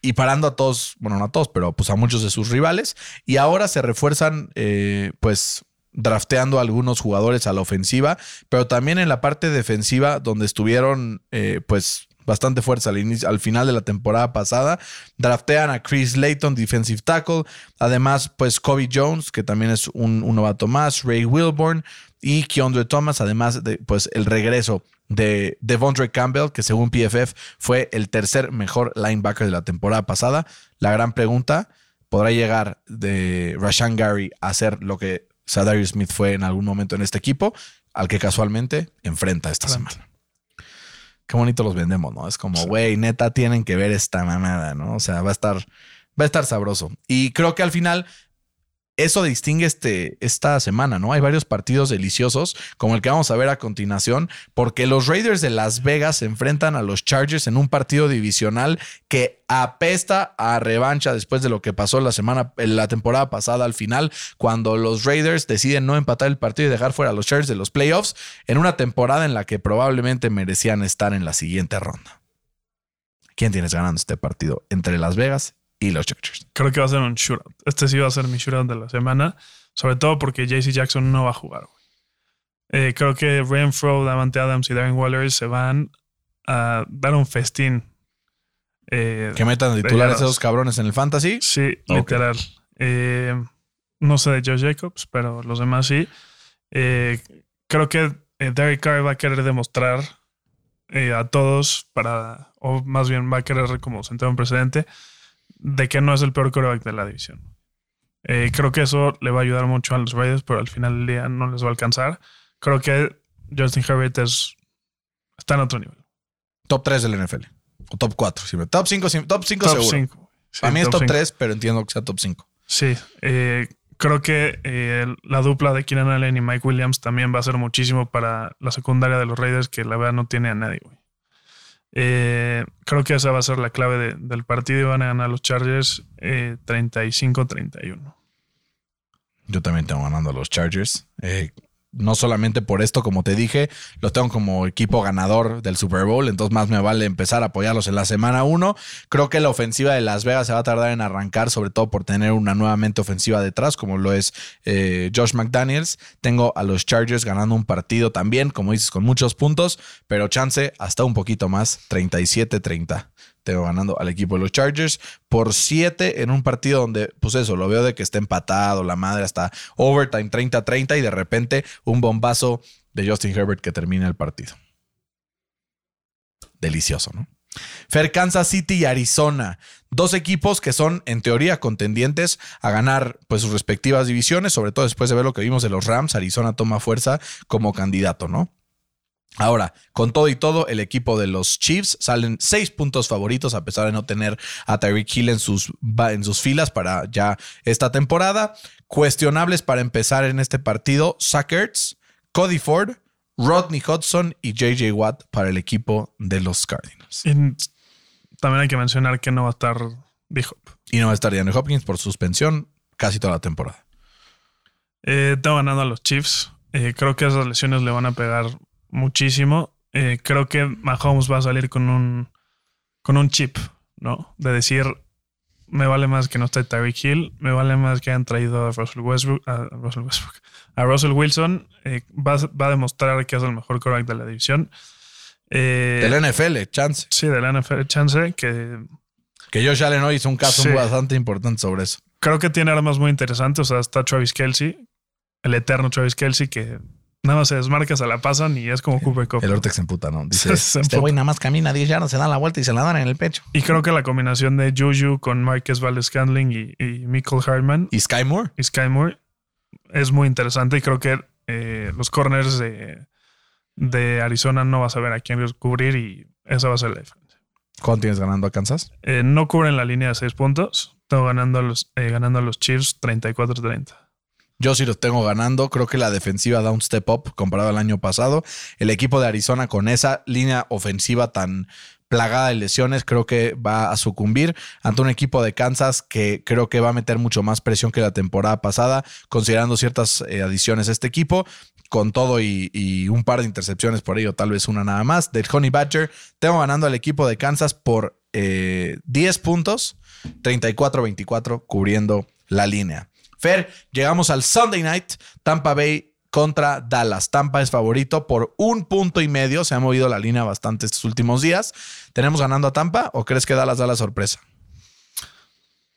y parando a todos, bueno, no a todos, pero pues a muchos de sus rivales. Y ahora se refuerzan, eh, pues drafteando a algunos jugadores a la ofensiva, pero también en la parte defensiva, donde estuvieron, eh, pues bastante fuerza al, final de la temporada pasada. Draftean a Chris Layton, defensive tackle. Además, pues Kobe Jones, que también es un, novato más. Ray Wilborn y Keondre Thomas. Además de pues el regreso de Devondre Campbell, que según PFF fue el tercer mejor linebacker de la temporada pasada. La gran pregunta, ¿podrá llegar de Rashan Gary a ser lo que Sadarius Smith fue en algún momento en este equipo? Al que casualmente enfrenta esta semana. Qué bonito los vendemos, ¿no? Es como, güey, neta, tienen que ver esta mamada, ¿no? O sea, va a estar, va a estar sabroso. Y creo que al final eso distingue este, esta semana, ¿no? Hay varios partidos deliciosos, como el que vamos a ver a continuación, porque los Raiders de Las Vegas se enfrentan a los Chargers en un partido divisional que apesta a revancha después de lo que pasó la semana, en la temporada pasada al final, cuando los Raiders deciden no empatar el partido y dejar fuera a los Chargers de los playoffs en una temporada en la que probablemente merecían estar en la siguiente ronda. ¿Quién tienes ganando este partido entre Las Vegas y los Chargers? Creo que va a ser un shootout. Este sí va a ser mi shootout de la semana. Sobre todo porque JC Jackson no va a jugar. Eh, creo que Renfro, Davante Adams y Darren Waller se van a dar un festín. Eh, que metan titulares esos cabrones en el fantasy. Sí, literal. Eh, no sé de Joe Jacobs, pero los demás sí. creo que Derek Carr va a querer demostrar a todos para, o más bien va a querer como sentar un precedente de que no es el peor quarterback de la división. creo que eso le va a ayudar mucho a los Raiders, pero al final del día no les va a alcanzar creo que Justin Herbert es, está en otro nivel. Top 3 del NFL. O top 4. top 5, top 5 seguro. 5. a mí es top 3, pero entiendo que sea top 5. Sí. Eh, creo que eh, la dupla de Keenan Allen y Mike Williams también va a ser muchísimo para la secundaria de los Raiders, que la verdad no tiene a nadie, güey. Eh, creo que esa va a ser la clave del partido y van a ganar los Chargers 35-31. Yo también tengo ganando a los Chargers no solamente por esto, como te dije, los tengo como equipo ganador del Super Bowl, entonces más me vale empezar a apoyarlos en la semana 1. Creo que la ofensiva de Las Vegas se va a tardar en arrancar, sobre todo por tener una nuevamente ofensiva detrás, como lo es eh, Josh McDaniels. Tengo a los Chargers ganando un partido también, como dices, con muchos puntos, pero chance hasta un poquito más, 37-30 tengo ganando al equipo de los Chargers por 7 en un partido donde, pues eso, lo veo de que está empatado, la madre hasta overtime 30-30 y de repente un bombazo de Justin Herbert que termina el partido. Delicioso, ¿no? Fer Kansas City y Arizona, dos equipos que son en teoría contendientes a ganar pues sus respectivas divisiones, sobre todo después de ver lo que vimos de los Rams, Arizona toma fuerza como candidato, ¿no? Ahora, con todo y todo, el equipo de los Chiefs salen seis puntos favoritos a pesar de no tener a Tyreek Hill en sus, en sus filas para ya esta temporada. Cuestionables para empezar en este partido, Suckers, Cody Ford, Rodney Hudson y JJ Watt para el equipo de los Cardinals. también hay que mencionar que no va a estar D-Hop. Y no va a estar DeAndre Hopkins por suspensión casi toda la temporada. Eh, tengo ganando a los Chiefs. Eh, creo que esas lesiones le van a pegar muchísimo. Eh, creo que Mahomes va a salir con un, con un chip, ¿no? De decir, me vale más que no esté Tyreek Hill, me vale más que hayan traído a Russell Westbrook, a Russell, Westbrook, a Russell Wilson. Eh, va, a demostrar que es el mejor quarterback de la división. Eh, del NFL, chance. Sí, del NFL, chance. Que, que Josh Allen hoy hizo un caso bastante importante sobre eso. Creo que tiene armas muy interesantes. O sea, está Travis Kelsey, el eterno Travis Kelsey, que Nada más se desmarca, se la pasan y es como Cooper Cup. El Ortex se emputa, ¿no? Dice, este güey nada más camina 10 yardas, se da la vuelta y se la dan en el pecho. Y creo que la combinación de Juju con Marquez Valdez Scandling y, y Michael Hartman. Y Sky Moore. Y Sky Moore es muy interesante y creo que eh, los corners de, de, Arizona no vas a ver a quién cubrir y esa va a ser la diferencia. ¿Cuánto tienes ganando a Kansas? Eh, no cubren la línea de 6 puntos. Tengo ganando a los, eh, ganando a los Chiefs 34-30. Yo sí los tengo ganando. Creo que la defensiva da un step up comparado al año pasado. El equipo de Arizona con esa línea ofensiva tan plagada de lesiones, creo que va a sucumbir ante un equipo de Kansas que creo que va a meter mucho más presión que la temporada pasada, considerando ciertas eh, adiciones a este equipo, con todo y, un par de intercepciones por ello, tal vez una nada más. Del Honey Badger, tengo ganando al equipo de Kansas por 10 eh, puntos, 34-24, cubriendo la línea. Fer, llegamos al Sunday night, Tampa Bay contra Dallas. Tampa es favorito por un punto y medio. Se ha movido la línea bastante estos últimos días. ¿Tenemos ganando a Tampa o crees que Dallas da la sorpresa?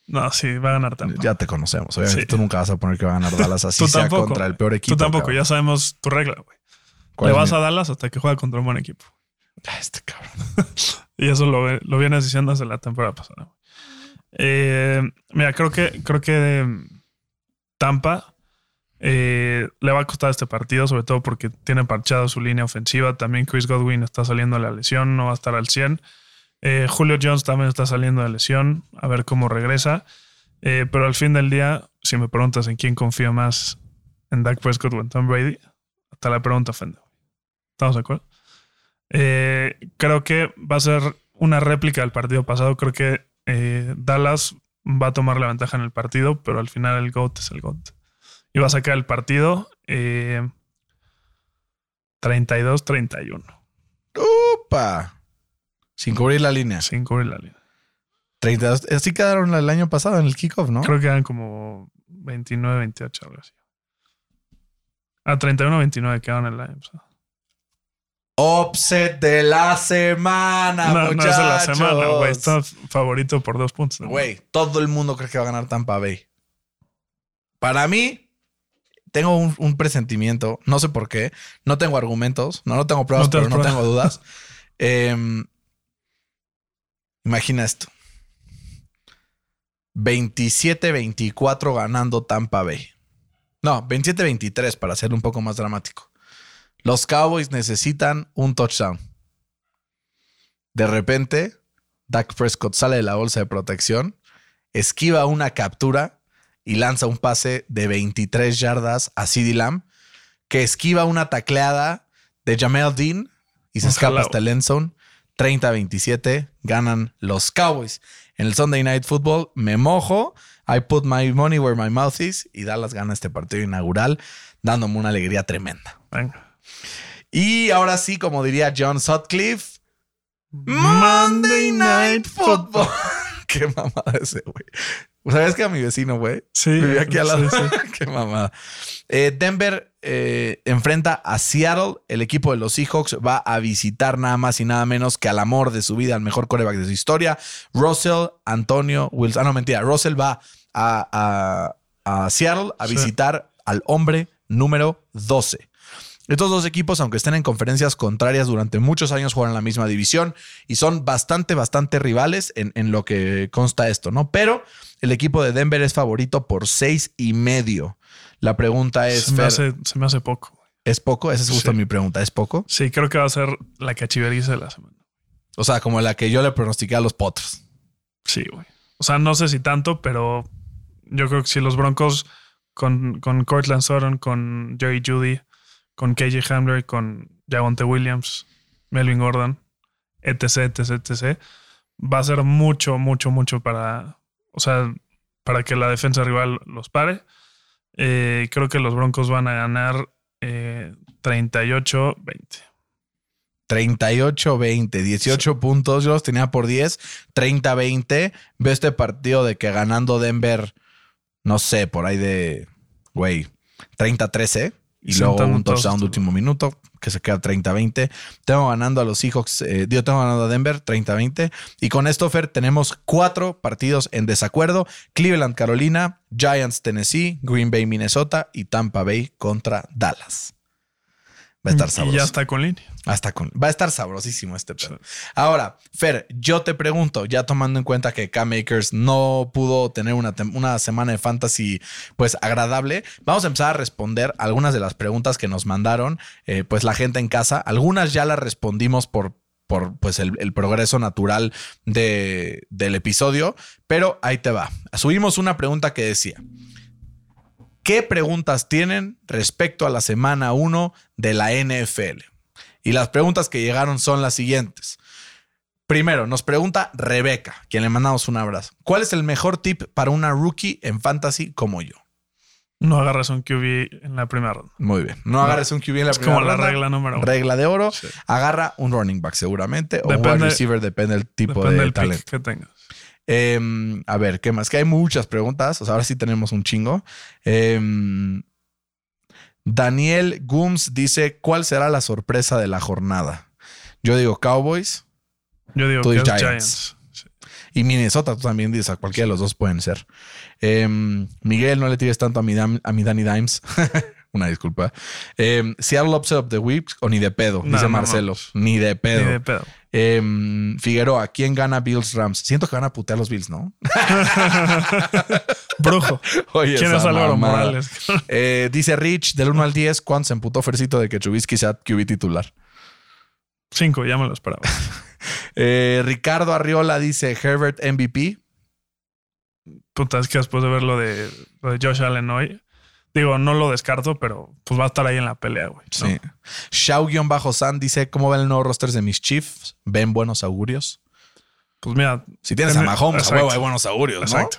No, sí, va a ganar Tampa. Ya te conocemos. Obviamente tú nunca vas a poner que va a ganar Dallas así sea contra el peor equipo. Tú tampoco, ya sabemos tu regla, güey. Le vas a Dallas hasta que juega contra un buen equipo. Ah, este cabrón. y eso lo, lo vienes diciendo desde la temporada pasada. Eh, mira, creo que, creo que Tampa eh, le va a costar este partido, sobre todo porque tiene parchado su línea ofensiva. También Chris Godwin está saliendo de la lesión, no va a estar al 100. Eh, Julio Jones también está saliendo de lesión, a ver cómo regresa. Eh, pero al fin del día, si me preguntas en quién confío más, en Dak Prescott o en Tom Brady, hasta la pregunta ofende. ¿Estamos de acuerdo? creo que va a ser una réplica del partido pasado. Creo que Dallas va a tomar la ventaja en el partido, pero al final el GOAT es el GOAT. Y va a sacar el partido 32-31. Eh, ¡Upa! Sin cubrir la línea. Sin cubrir la línea. 32. Así quedaron el año pasado en el kickoff, ¿no? Creo que eran como 29, 28, algo así. A 31-29 quedaron en la episodio. Offset de la semana, No, no es de la muchachos. semana, güey. Está favorito por dos puntos. ¿no? Güey, todo el mundo cree que va a ganar Tampa Bay. Para mí, tengo un, un presentimiento, no sé por qué, no tengo argumentos, no, no tengo pruebas, No te pero no pruebas. tengo dudas. Em, imagina esto. 27-24 ganando Tampa Bay. No, 27-23 para ser un poco más dramático. Los Cowboys necesitan un touchdown. De repente, Dak Prescott sale de la bolsa de protección, esquiva una captura y lanza un pase de 23 yardas a CeeDee Lamb, que esquiva una tacleada de Jamel Dean y se escapa hasta el end zone. 30-27 ganan los Cowboys. En el Sunday Night Football me mojo, I put my money where my mouth is y Dallas gana este partido inaugural dándome una alegría tremenda. Venga. Y ahora sí, como diría John Sutcliffe, Monday Night Football. Qué mamada ese, güey. ¿Sabes que a mi vecino, güey? Sí. Vivía aquí al lado. sí, sí. Qué mamada. Eh, Denver eh, enfrenta a Seattle. El equipo de los Seahawks va a visitar nada más y nada menos que al amor de su vida, al mejor coreback de su historia. Russell, Antonio, Wilson. Ah, no, mentira. Russell va a, a- a Seattle a Sí. visitar al hombre número 12. Estos dos equipos, aunque estén en conferencias contrarias durante muchos años, juegan en la misma división y son bastante, bastante rivales en, en lo que consta esto, ¿no? Pero el equipo de Denver es favorito por seis y medio. La pregunta es, Se me, Fer, hace, se me hace poco. ¿es poco? Esa es justo Sí. mi pregunta, ¿es poco? Sí, creo que va a ser la cachiveriza de la semana. O sea, como la que yo le pronostiqué a los potros. Sí, güey. O sea, no sé si tanto, pero yo creo que si los Broncos con, con Cortland Sutton, con Jerry Judy, con KJ Hamler, con Javonte Williams, Melvin Gordon, etc, etc, etc, va a ser mucho, mucho, mucho para, o sea, para que la defensa rival los pare. Eh, creo que los Broncos van a ganar eh, 38-20. 38-20, 18 puntos. Yo los tenía por 10, 30-20. Veo este partido de que ganando Denver, no sé, por ahí de, güey, 30-13. Y luego un touchdown de último minuto que se queda 30-20. Tengo ganando a los Seahawks, eh, yo tengo ganando a Denver 30-20. Y con esto, Fer, tenemos cuatro partidos en desacuerdo. Cleveland, Carolina, Giants, Tennessee, Green Bay, Minnesota y Tampa Bay contra Dallas. Va a estar Y sabroso. ya está con línea. Hasta con, va a estar sabrosísimo este pedo. Ahora, Fer, yo te pregunto, ya tomando en cuenta que K-Makers no pudo tener una, una semana de fantasy pues agradable, vamos a empezar a responder algunas de las preguntas que nos mandaron eh, pues la gente en casa. Algunas ya las respondimos por por pues el, el progreso natural de, del episodio, pero ahí te va. Subimos una pregunta que decía, ¿qué preguntas tienen respecto a la semana 1 de la NFL? Y las preguntas que llegaron son las siguientes. Primero, nos pregunta Rebeca, quien le mandamos un abrazo. ¿Cuál es el mejor tip para una rookie en fantasy como yo? No agarras un QB en la primera ronda. Muy bien. No agarres un QB en la Es primera como la ronda. regla número uno. Regla de oro. Sí. Agarra un running back seguramente o un wide receiver, depende del tipo Depende de del talento. que tengas. Em, a ver, ¿qué más? Que hay muchas preguntas. O sea, ahora sí tenemos un chingo. Em, Daniel Gooms dice: ¿Cuál será la sorpresa de la jornada? Yo digo Cowboys Yo digo Giants. Y Minnesota. Tú también dices a cualquiera de los dos pueden ser. Em, Miguel, no le tires tanto a mi, a mi Danny Dimes. Una disculpa. Em, Seattle Upset of the Week o ni de pedo, No, dice no, Marcelo. no. Ni de Ni pedo. de pedo. Em, Figueroa, ¿quién gana Bills Rams? Siento que van a putear los Bills, ¿no? Brujo. Oye, ¿Quién es Álvaro mamada. Morales? Eh, dice Rich, del 1 al 10, ¿cuánto se emputó Fercito de que Trubisky sea QB titular? Cinco, ya me lo esperaba. Eh, Ricardo Arriola dice Herbert MVP. Puta, es que después de ver lo de, lo de Josh Allen hoy, digo, no lo descarto, pero pues va a estar ahí en la pelea, güey. ¿no? Sí. Shao-San dice, ¿cómo ven el nuevo roster de mis Chiefs? ¿Ven buenos augurios? Pues mira. Si tienes a en- Mahomes, a huevo hay buenos augurios, ¿no? Exacto.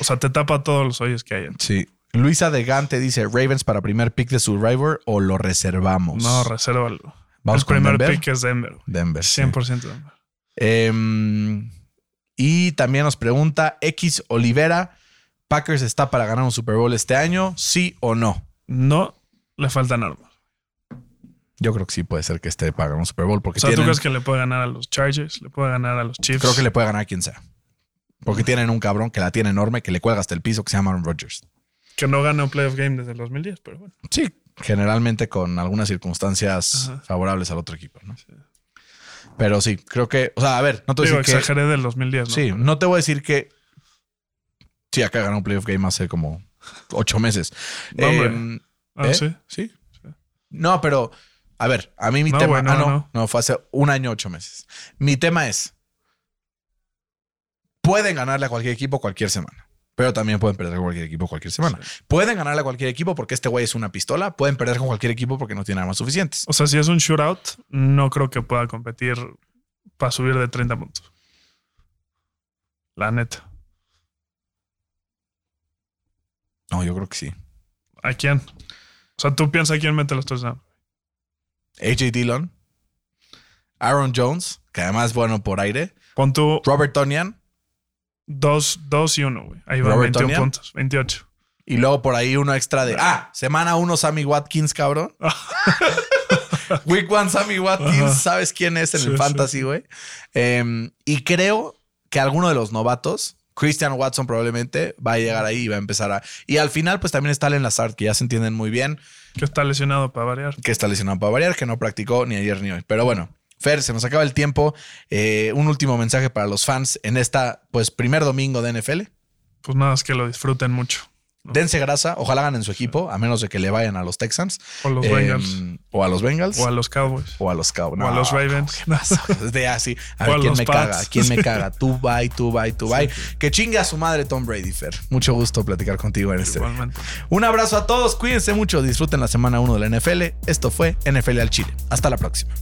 O sea, te tapa todos los hoyos que hay. Sí. Luisa de Gante dice, ¿Ravens para primer pick de Survivor o lo reservamos? No, resérvalo. Vamos El con primer Denver. pick es Denver. Denver. sí. 100% Denver. Em, y también nos pregunta X Olivera, ¿Packers está para ganar un Super Bowl este año? ¿Sí o no? No, Le faltan armas. Yo creo que sí puede ser que esté para ganar un Super Bowl porque O sea, ¿tú crees que le puede ganar a los Chargers? ¿Le puede ganar a los Chiefs? creo que le puede ganar a quien sea. Porque tienen un cabrón que la tiene enorme, que le cuelga hasta el piso, que se llama Aaron Rodgers. Que no gana un playoff game desde el 2010, pero bueno. Sí, generalmente con algunas circunstancias Ajá. favorables al otro equipo, ¿no? Pero sí, creo que, o sea, a ver, no te voy a Digo, decir que exageré del 2010, ¿no? Sí, no te voy a decir que. Sí, acá ganó un playoff game hace como ocho meses. No. Em, Ah, ¿eh? sí. Sí. No, pero a ver, a mí mi No, tema. güey, no, ah, no, no. no, fue hace un año, ocho meses. Mi tema es: pueden ganarle a cualquier equipo cualquier semana, pero también pueden perder con cualquier equipo cualquier semana. Pueden ganarle a cualquier equipo porque este güey es una pistola, pueden perder con cualquier equipo porque no tiene armas suficientes. O sea, si es un shootout, no creo que pueda competir para subir de 30 puntos. La neta. No, yo creo que sí. ¿A quién? O sea, tú piensas quién mete los touchdowns. AJ Dillon, Aaron Jones, que además es bueno por aire, Pon tú Robert Tonian. 2 y 1, güey. Ahí van Robert 21 Tonyan. puntos. 28. Y luego por ahí uno extra de. Ah, semana uno, Sammy Watkins, cabrón. Week one, Sammy Watkins. Ajá. ¿Sabes quién es en Sí, el fantasy, güey? Em, y creo que alguno de los novatos, Christian Watson probablemente, va a llegar ahí y va a empezar a. Y al final, pues también está Allen Lazard, que ya se entienden muy bien, Que está lesionado para variar. que está lesionado para variar, que no practicó ni ayer ni hoy. Pero bueno. Fer, se nos acaba el tiempo. Eh, un último mensaje para los fans en esta, pues, primer domingo de NFL. Pues nada, es que lo disfruten mucho. Dense grasa, ojalá ganen su equipo, a menos de que le vayan a los Texans. O los Em, Bengals. O a los Bengals. O a los Cowboys. O a los Cowboys. o a los Ravens. Es de así. A O ver a quién me Pats. caga. ¿Quién me caga? Tú bye, tú bye, tú bye. Que chingue a su madre Tom Brady, Fer. Mucho gusto platicar contigo en este. Igualmente. Un abrazo a todos. Cuídense mucho. Disfruten la semana 1 de la NFL. Esto fue NFL al Chile. Hasta la próxima.